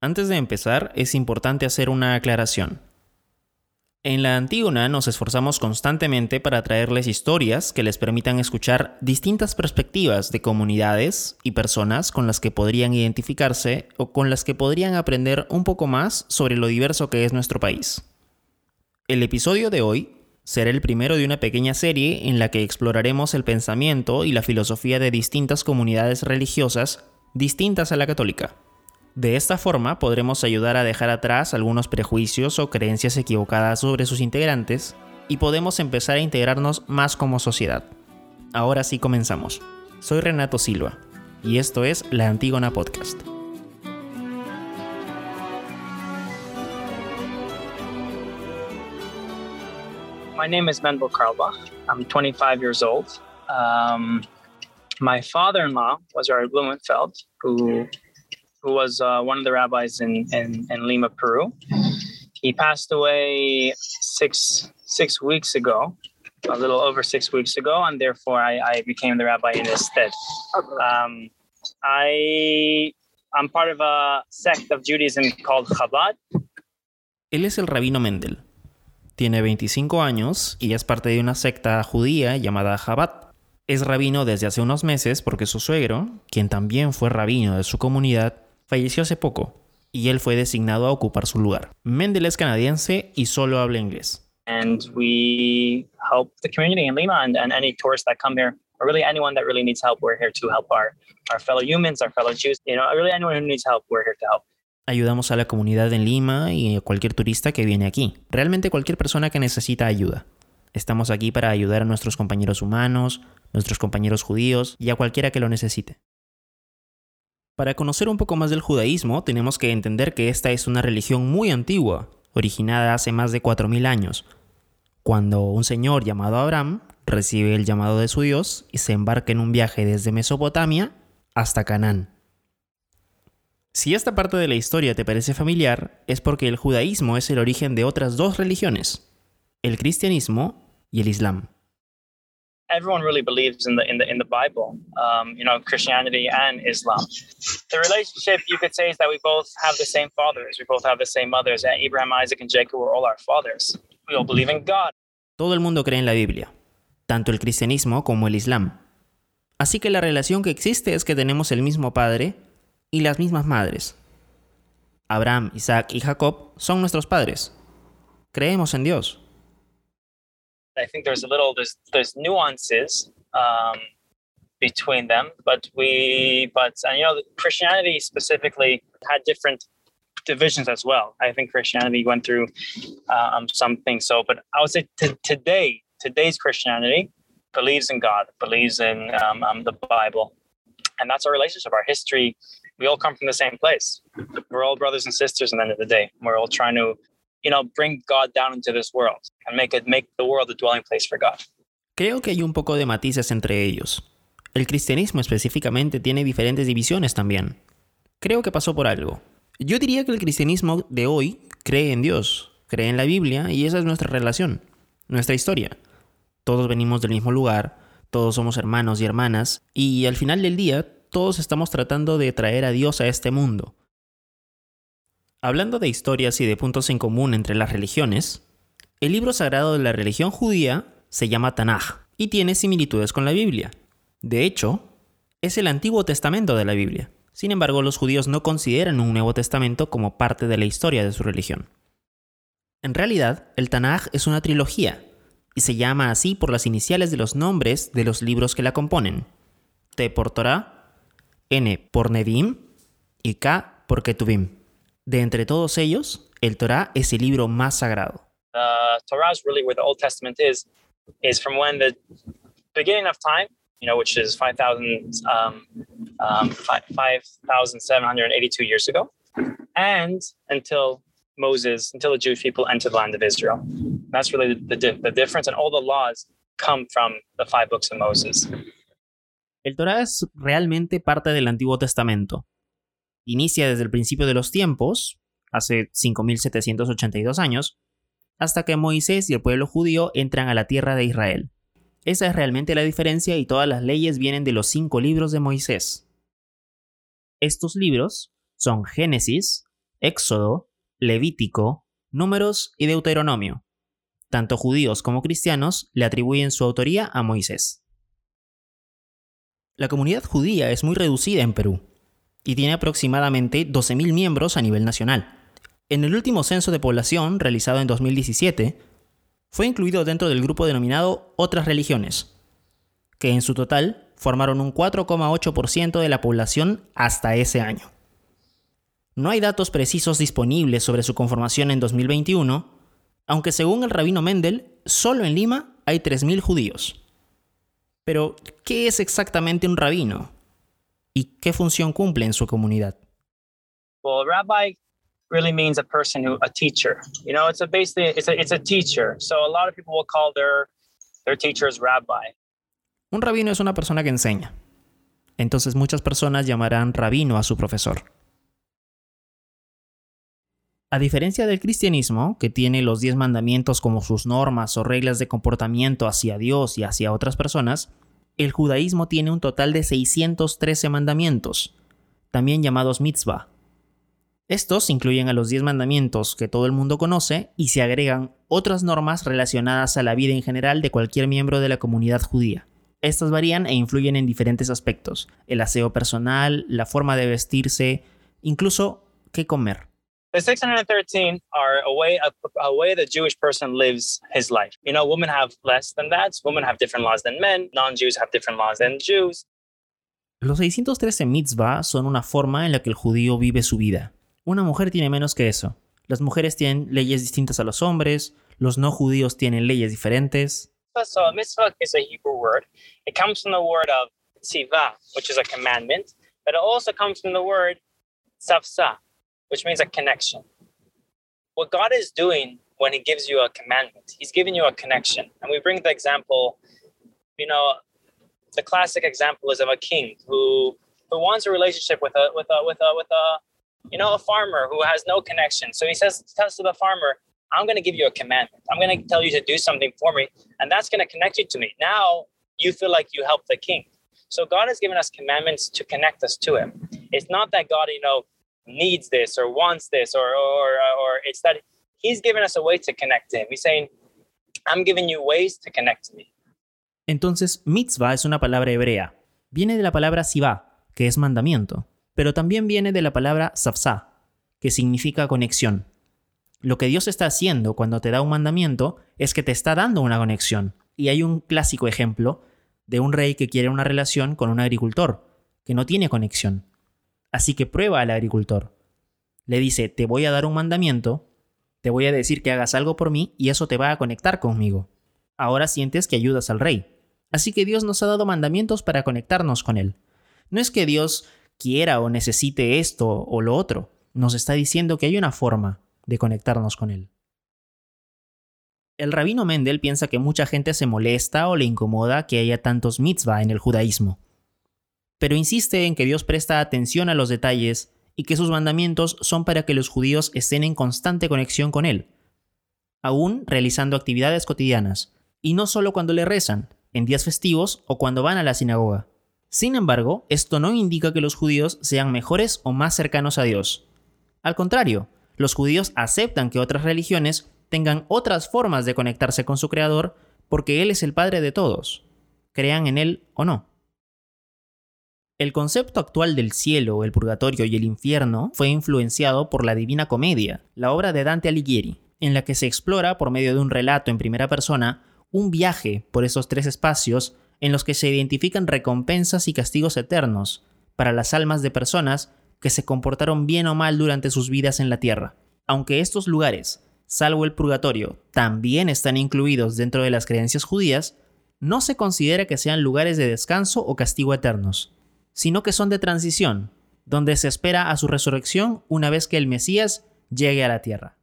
Antes de empezar, es importante hacer una aclaración. En la Antígona nos esforzamos constantemente para traerles historias que les permitan escuchar distintas perspectivas de comunidades y personas con las que podrían identificarse o con las que podrían aprender un poco más sobre lo diverso que es nuestro país. El episodio de hoy será el primero de una pequeña serie en la que exploraremos el pensamiento y la filosofía de distintas comunidades religiosas distintas a la católica. De esta forma podremos ayudar a dejar atrás algunos prejuicios o creencias equivocadas sobre sus integrantes y podemos empezar a integrarnos más como sociedad. Ahora sí comenzamos. Soy Renato Silva y esto es La Antígona Podcast. My name is Mendel Karlbach. I'm 25 years old. Um, my father-in-law was Rabbi Blumenfeld, who who was uh, one of the rabbis in, in, in Lima, Peru. He passed away six six weeks ago, a little over six weeks ago, and therefore I, I became the rabbi in his stead. Um, I I'm part of a sect of Judaism called Chabad. Él es el rabino Mendel. Tiene 25 años y es parte de una secta judía llamada Chabad. Es rabino desde hace unos meses porque su suegro, quien también fue rabino de su comunidad, falleció hace poco y él fue designado a ocupar su lugar. Mendel es canadiense y solo habla inglés. and we help the community in Lima and, and any tourists that come here, or really anyone that really needs help. We're here to help our, our fellow humans, our fellow Jews. You know, really anyone who needs help, we're here to help. Ayudamos a la comunidad en Lima y a cualquier turista que viene aquí. Realmente cualquier persona que necesita ayuda. Estamos aquí para ayudar a nuestros compañeros humanos, nuestros compañeros judíos y a cualquiera que lo necesite. Para conocer un poco más del judaísmo, tenemos que entender que esta es una religión muy antigua, originada hace más de 4.000 años, cuando un señor llamado Abraham recibe el llamado de su Dios y se embarca en un viaje desde Mesopotamia hasta Canaán. Si esta parte de la historia te parece familiar, es porque el judaísmo es el origen de otras dos religiones, el cristianismo y el islam. Everyone really believes in the in the in the Bible. Um, you know, Christianity and Islam. The relationship you could say is that we both have the same fathers. We both have the same mothers. Abraham, Isaac, and Jacob were all our fathers. We all believe in God. Todo el mundo cree en la Biblia, tanto el cristianismo como el islam. Así que la relación que existe es que tenemos el mismo padre y las mismas madres. Abraham, Isaac y Jacob son nuestros padres. Creemos en Dios. I think there's a little there's there's nuances um, between them, but we but uh, you know Christianity specifically had different divisions as well. I think Christianity went through um, some things. So, but I would say t- today today's Christianity believes in God, believes in um, um, the Bible, and that's our relationship, our history. We all come from the same place. We're all brothers and sisters. At the end of the day, we're all trying to you know, bring God down into this world and make it make the world a dwelling place for God. Creo que hay un poco de matices entre ellos. El cristianismo específicamente tiene diferentes divisiones también. Creo que pasó por algo. Yo diría que el cristianismo de hoy cree en Dios, cree en la Biblia y esa es nuestra relación, nuestra historia. Todos venimos del mismo lugar, todos somos hermanos y hermanas y al final del día todos estamos tratando de traer a Dios a este mundo. Hablando de historias y de puntos en común entre las religiones, el libro sagrado de la religión judía se llama Tanaj y tiene similitudes con la Biblia. De hecho, es el Antiguo Testamento de la Biblia. Sin embargo, los judíos no consideran un Nuevo Testamento como parte de la historia de su religión. En realidad, el Tanaj es una trilogía, y se llama así por las iniciales de los nombres de los libros que la componen. T por Torah, N por Nevi'im y K por Ketuvim. De entre todos ellos, el Torah es el libro más sagrado. Uh, Torah is really where the Old Testament is, is from when the beginning of time, you know, which is 5,000, um, um, 5,782 years ago, and until Moses, until the Jewish people entered the land of Israel. That's really the, the, the difference, and all the laws come from the five books of Moses. El Torah es realmente parte del Antiguo Testamento. Inicia desde el principio de los tiempos, hace 5.782 años, hasta que Moisés y el pueblo judío entran a la tierra de Israel. Esa es realmente la diferencia y todas las leyes vienen de los cinco libros de Moisés. Estos libros son Génesis, Éxodo, Levítico, Números y Deuteronomio. Tanto judíos como cristianos le atribuyen su autoría a Moisés. La comunidad judía es muy reducida en Perú y tiene aproximadamente 12.000 miembros a nivel nacional. En el último censo de población realizado en 2017, fue incluido dentro del grupo denominado Otras religiones, que en su total formaron un 4,8% de la población hasta ese año. No hay datos precisos disponibles sobre su conformación en 2021, aunque según el rabino Mendel, solo en Lima hay 3.000 judíos. Pero, ¿qué es exactamente un rabino? ¿Y qué función cumple en su comunidad? Well, rabbi really means a person who, a teacher. You know, it's a basically, it's a, it's a teacher. So a lot of people will call their, their teachers rabbi. Un rabino es una persona que enseña. Entonces muchas personas llamarán rabino a su profesor. A diferencia del cristianismo, que tiene los diez mandamientos como sus normas o reglas de comportamiento hacia Dios y hacia otras personas, el judaísmo tiene un total de 613 mandamientos, también llamados mitzvah. Estos incluyen a los diez mandamientos que todo el mundo conoce y se agregan otras normas relacionadas a la vida en general de cualquier miembro de la comunidad judía. Estas varían e influyen en diferentes aspectos, el aseo personal, la forma de vestirse, incluso qué comer. The 613 are a way, a, a way the Jewish person lives his life. You know, women have less than that. Women have different laws than men. Non-Jews have different laws than Jews. Los 613 mitzvah son una forma en la que el judío vive su vida. Una mujer tiene menos que eso. Las mujeres tienen leyes distintas a los hombres, los no judíos tienen leyes diferentes. So, mitzvah is a Hebrew word. It comes from the word of tzivah, which is a commandment, but it also comes from the word safsa, which means a connection. What God is doing when He gives you a commandment, He's giving you a connection. And we bring the example, you know, the classic example is of a king who who wants a relationship with a with a with a with a you know a farmer who has no connection. So he says tells to the farmer, I'm going to give you a commandment. I'm going to tell you to do something for me, and that's going to connect you to me. Now you feel like you helped the king. So God has given us commandments to connect us to Him. It's not that God, you know, needs this or wants this or or or it's that he's given us a way to connect to him. He's saying, I'm giving you ways to connect to me. Entonces, mitzvah es una palabra hebrea. Viene de la palabra sivá, que es mandamiento, pero también viene de la palabra safsá, que significa conexión. Lo que Dios está haciendo cuando te da un mandamiento es que te está dando una conexión. Y hay un clásico ejemplo de un rey que quiere una relación con un agricultor, que no tiene conexión. Así que prueba al agricultor. Le dice, te voy a dar un mandamiento, te voy a decir que hagas algo por mí y eso te va a conectar conmigo. Ahora sientes que ayudas al rey. Así que Dios nos ha dado mandamientos para conectarnos con Él. No es que Dios quiera o necesite esto o lo otro, nos está diciendo que hay una forma de conectarnos con Él. El rabino Mendel piensa que mucha gente se molesta o le incomoda que haya tantos mitzvah en el judaísmo pero insiste en que Dios presta atención a los detalles y que sus mandamientos son para que los judíos estén en constante conexión con Él, aún realizando actividades cotidianas, y no solo cuando le rezan, en días festivos o cuando van a la sinagoga. Sin embargo, esto no indica que los judíos sean mejores o más cercanos a Dios. Al contrario, los judíos aceptan que otras religiones tengan otras formas de conectarse con su Creador porque Él es el Padre de todos, crean en Él o no. El concepto actual del cielo, el purgatorio y el infierno fue influenciado por la Divina Comedia, la obra de Dante Alighieri, en la que se explora por medio de un relato en primera persona un viaje por esos tres espacios en los que se identifican recompensas y castigos eternos para las almas de personas que se comportaron bien o mal durante sus vidas en la tierra. Aunque estos lugares, salvo el purgatorio, también están incluidos dentro de las creencias judías, no se considera que sean lugares de descanso o castigo eternos sino que son de transición, donde se espera a su resurrección una vez que el Mesías llegue a la tierra.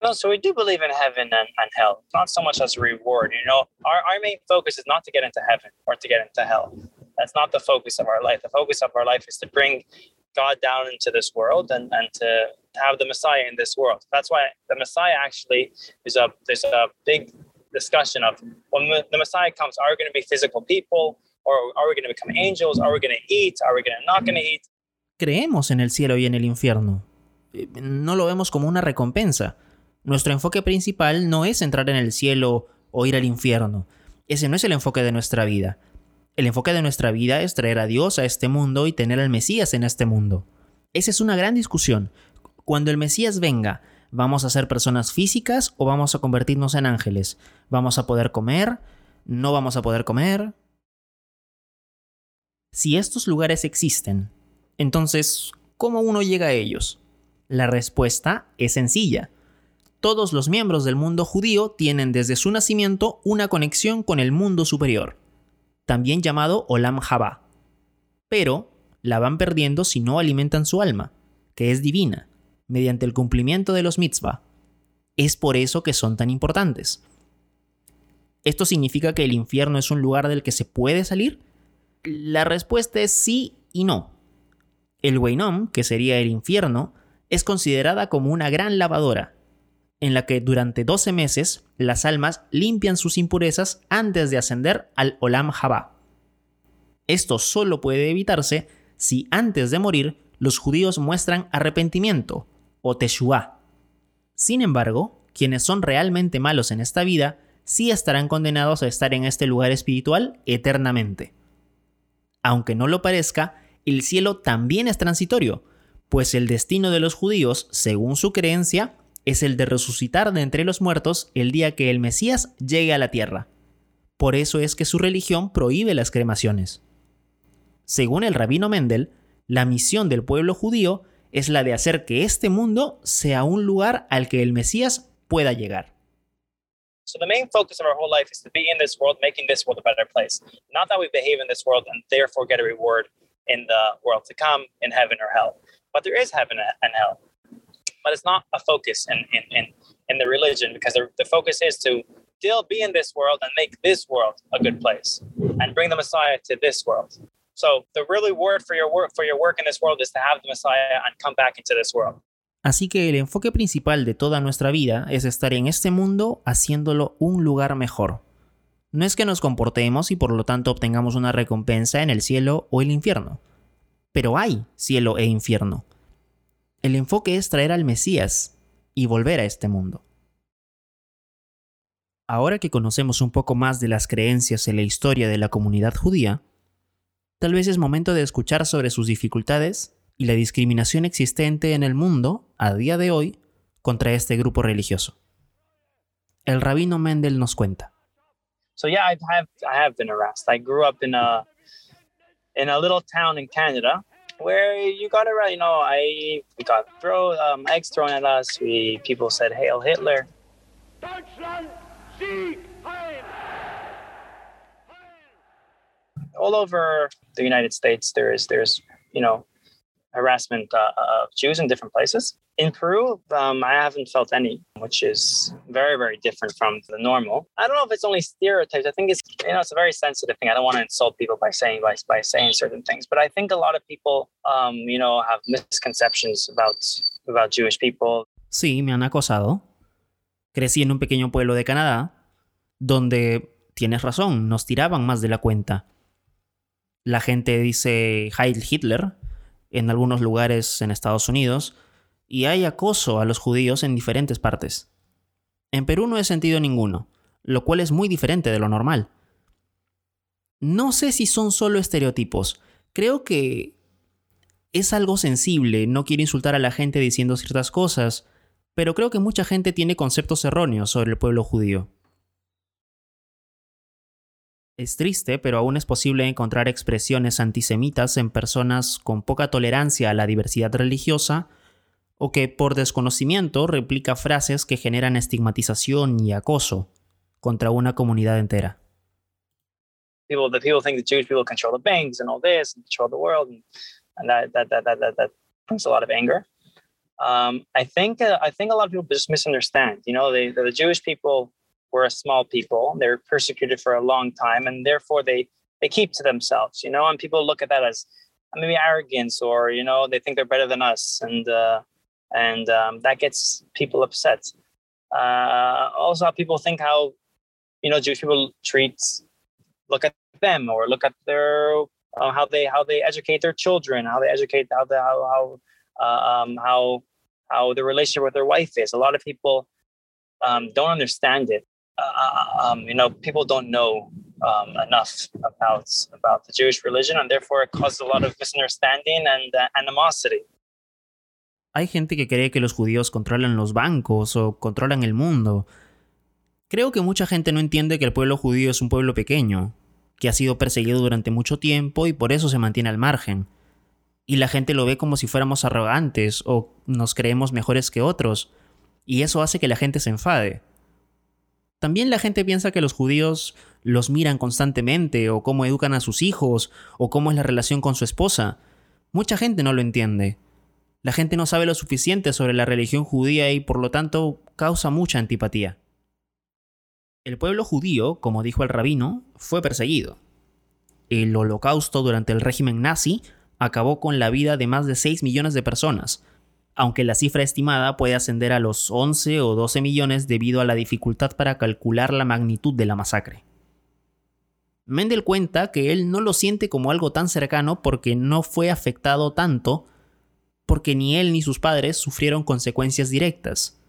No, so we do believe in heaven and, and hell, not so much as a reward. You know, our, our main focus is not to get into heaven or to get into hell. That's not the focus of our life. The focus of our life is to bring God down into this world and, and to have the Messiah in this world. That's why the Messiah actually is a there's a big discussion of when the Messiah comes, are going to be physical people? Are creemos en el cielo y en el infierno. Eh, no lo vemos como una recompensa. Nuestro enfoque principal no es entrar en el cielo o ir al infierno. Ese no es el enfoque de nuestra vida. El enfoque de nuestra vida es traer a Dios a este mundo y tener al Mesías en este mundo. Esa es una gran discusión. Cuando el Mesías venga, ¿vamos a ser personas físicas o vamos a convertirnos en ángeles? ¿Vamos a poder comer? ¿No vamos a poder comer? Si estos lugares existen, entonces, ¿cómo uno llega a ellos? La respuesta es sencilla. Todos los miembros del mundo judío tienen desde su nacimiento una conexión con el mundo superior, también llamado Olam Jabá. Pero la van perdiendo si no alimentan su alma, que es divina, mediante el cumplimiento de los mitzvah. Es por eso que son tan importantes. ¿Esto significa que el infierno es un lugar del que se puede salir? La respuesta es sí y no. El Weinom, que sería el infierno, es considerada como una gran lavadora, en la que durante 12 meses las almas limpian sus impurezas antes de ascender al Olam Jabá. Esto solo puede evitarse si antes de morir los judíos muestran arrepentimiento o teshuá. Sin embargo, quienes son realmente malos en esta vida sí estarán condenados a estar en este lugar espiritual eternamente. Aunque no lo parezca, el cielo también es transitorio, pues el destino de los judíos, según su creencia, es el de resucitar de entre los muertos el día que el Mesías llegue a la tierra. Por eso es que su religión prohíbe las cremaciones. Según el rabino Mendel, la misión del pueblo judío es la de hacer que este mundo sea un lugar al que el Mesías pueda llegar. So the main focus of our whole life is to be in this world, making this world a better place. Not that we behave in this world and therefore get a reward in the world to come, in heaven or hell. But there is heaven and hell. But it's not a focus in, in, in, in the religion because the, the focus is to still be in this world and make this world a good place and bring the Messiah to this world. So the really word for your work for your work in this world is to have the Messiah and come back into this world. Así que el enfoque principal de toda nuestra vida es estar en este mundo haciéndolo un lugar mejor. No es que nos comportemos y por lo tanto obtengamos una recompensa en el cielo o el infierno. Pero hay cielo e infierno. El enfoque es traer al Mesías y volver a este mundo. Ahora que conocemos un poco más de las creencias y la historia de la comunidad judía, tal vez es momento de escuchar sobre sus dificultades y la discriminación existente en el mundo a día de hoy contra este grupo religioso. El rabino Mendel nos cuenta. So yeah, I have I have been harassed. I grew up in a in a little town in Canada where you got right. You know, I we got throw um, eggs thrown at us. We people said "Hail Hitler." All over the United States, there is there's you know harassment uh, of Jews in different places. In Peru, um, I haven't felt any, which is very, very different from the normal. I don't know if it's only stereotypes. I think it's you know it's a very sensitive thing. I don't want to insult people by saying by, by saying certain things, but I think a lot of people, um, you know, have misconceptions about about Jewish people. Sí, me han acosado. Crecí en un pequeño pueblo de Canadá donde tienes razón, nos tiraban más de la cuenta. La gente dice Heil Hitler en algunos lugares en Estados Unidos y hay acoso a los judíos en diferentes partes. En Perú no he sentido ninguno, lo cual es muy diferente de lo normal. No sé si son solo estereotipos, creo que es algo sensible, no quiero insultar a la gente diciendo ciertas cosas, pero creo que mucha gente tiene conceptos erróneos sobre el pueblo judío. Es triste, pero aún es posible encontrar expresiones antisemitas en personas con poca tolerancia a la diversidad religiosa o que por desconocimiento replica frases que generan estigmatización y acoso contra una comunidad entera. People, the people think the Jewish people control the banks and all this, and control the world, and, and that, that, that, that, that, that brings a lot of anger. Um, I think uh, I think a lot of people just misunderstand. You know, they, the Jewish people were a small people. They're persecuted for a long time, and therefore they they keep to themselves. You know, and people look at that as maybe arrogance, or you know, they think they're better than us, and uh, and um, that gets people upset. Uh, also, people think how you know Jewish people treat look at them or look at their uh, how they how they educate their children, how they educate how the, how how uh, um, how how the relationship with their wife is. A lot of people um, don't understand it. Uh, um, you know, people don't know um, enough about the Jewish religion, and therefore it causes a lot of misunderstanding and uh, animosity. Hay gente que cree que los judíos controlan los bancos o controlan el mundo. Creo que mucha gente no entiende que el pueblo judío es un pueblo pequeño, que ha sido perseguido durante mucho tiempo y por eso se mantiene al margen. Y la gente lo ve como si fuéramos arrogantes o nos creemos mejores que otros, y eso hace que la gente se enfade. También la gente piensa que los judíos los miran constantemente, o cómo educan a sus hijos, o cómo es la relación con su esposa. Mucha gente no lo entiende. La gente no sabe lo suficiente sobre la religión judía y por lo tanto causa mucha antipatía. El pueblo judío, como dijo el rabino, fue perseguido. El holocausto durante el régimen nazi acabó con la vida de más de 6 millones de personas, aunque la cifra estimada puede ascender a los 11 o 12 millones debido a la dificultad para calcular la magnitud de la masacre. Mendel cuenta que él no lo siente como algo tan cercano porque no fue afectado tanto, porque ni él ni sus padres sufrieron consecuencias directas.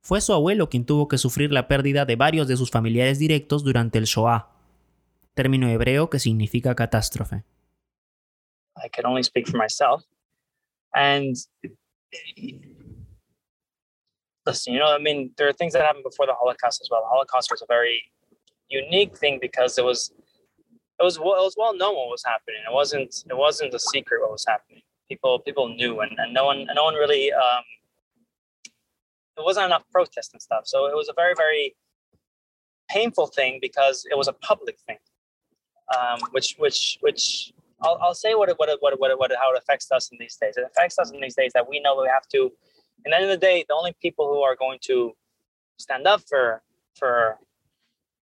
Fue su abuelo quien tuvo que sufrir la pérdida de varios de sus familiares directos durante el Shoah, término hebreo que significa catástrofe. I can only speak for myself. And listen, you know, I mean, there are things that happened before the Holocaust as well. The Holocaust was a very unique thing because it was it was well, it was well known what was happening. It wasn't it wasn't a secret what was happening. People people knew, and, and no one and no one really um, it wasn't enough protest and stuff. So it was a very very painful thing because it was a public thing, um, which which which I'll, I'll say what it, what it, what it, what it, what it, how it affects us in these days. It affects us in these days that we know we have to. And end of the day, the only people who are going to stand up for for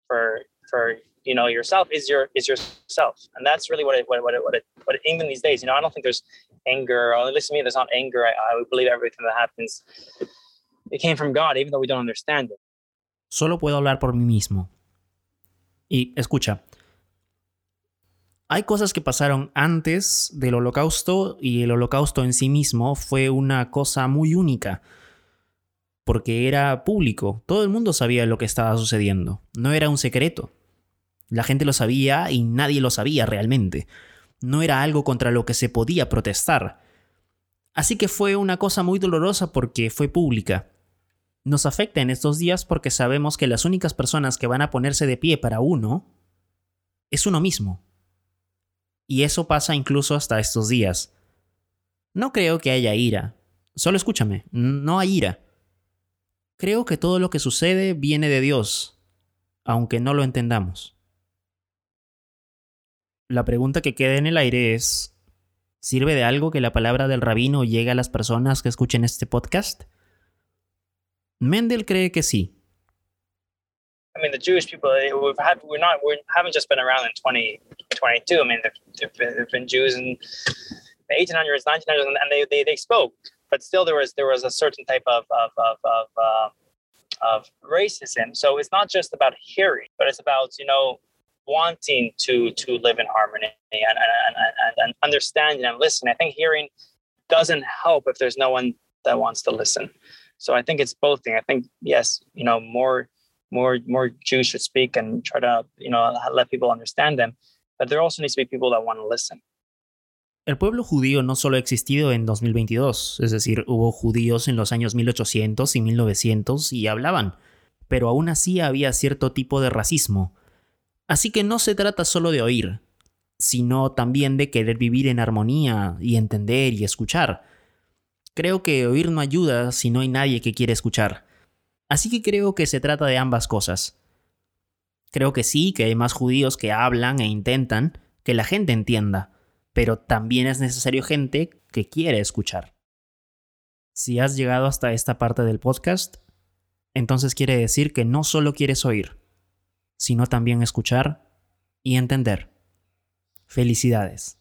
for for you know yourself is your is yourself, and that's really what it what it, what it, what it, what it, even these days. You know, I don't think there's anger, or at least to me, there's not anger. I, I believe everything that happens it came from God, even though we don't understand it. Solo puedo hablar por mí mismo. Y escucha, Hay cosas que pasaron antes del holocausto y el holocausto en sí mismo fue una cosa muy única, porque era público, todo el mundo sabía lo que estaba sucediendo, no era un secreto. La gente lo sabía y nadie lo sabía realmente. No era algo contra lo que se podía protestar. Así que fue una cosa muy dolorosa porque fue pública. Nos afecta en estos días porque sabemos que las únicas personas que van a ponerse de pie para uno es uno mismo. Y eso pasa incluso hasta estos días. No creo que haya ira. Solo escúchame, no hay ira. Creo que todo lo que sucede viene de Dios, aunque no lo entendamos. La pregunta que queda en el aire es, ¿sirve de algo que la palabra del rabino llegue a las personas que escuchen este podcast? Mendel cree que sí, I mean, the Jewish people, we've not, just been around in 2022. I mean, there've, there've been Jews in the 1800s, 1900s, and they, they, they spoke, but still there was, there was a certain type of, of, of, of, uh, of racism. So it's not just about hearing, but it's about, you know, wanting to, to live in harmony and, and, and, and understanding and listening. I think hearing doesn't help if there's no one that wants to listen. So I think it's both things. I think, yes, you know, more more more Jews should speak and try to you know let people understand them. But there also needs to be people that want to listen. El pueblo judío no solo ha existido en 2022, es decir, hubo judíos en los años 1800 y 1900 y hablaban, pero aún así había cierto tipo de racismo. Así que no se trata solo de oír, sino también de querer vivir en armonía y entender y escuchar. Creo que oír no ayuda si no hay nadie que quiere escuchar. Así que creo que se trata de ambas cosas. Creo que sí, que hay más judíos que hablan e intentan que la gente entienda, pero también es necesario gente que quiere escuchar. Si has llegado hasta esta parte del podcast, entonces quiere decir que no solo quieres oír, sino también escuchar y entender. Felicidades.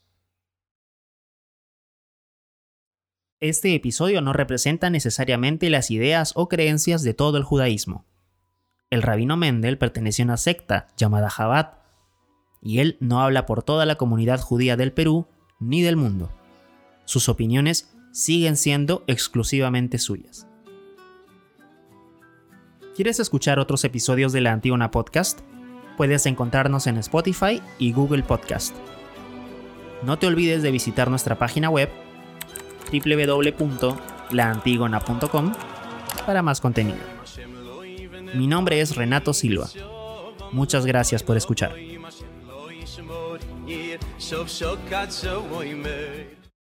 Este episodio no representa necesariamente las ideas o creencias de todo el judaísmo. El rabino Mendel pertenece a una secta llamada Chabad. y él no habla por toda la comunidad judía del Perú ni del mundo. Sus opiniones siguen siendo exclusivamente suyas. ¿Quieres escuchar otros episodios de la Antígona Podcast? Puedes encontrarnos en Spotify y Google Podcast. No te olvides de visitar nuestra página web www.laantigona.com para más contenido. Mi nombre es Renato Silva. Muchas gracias por escuchar.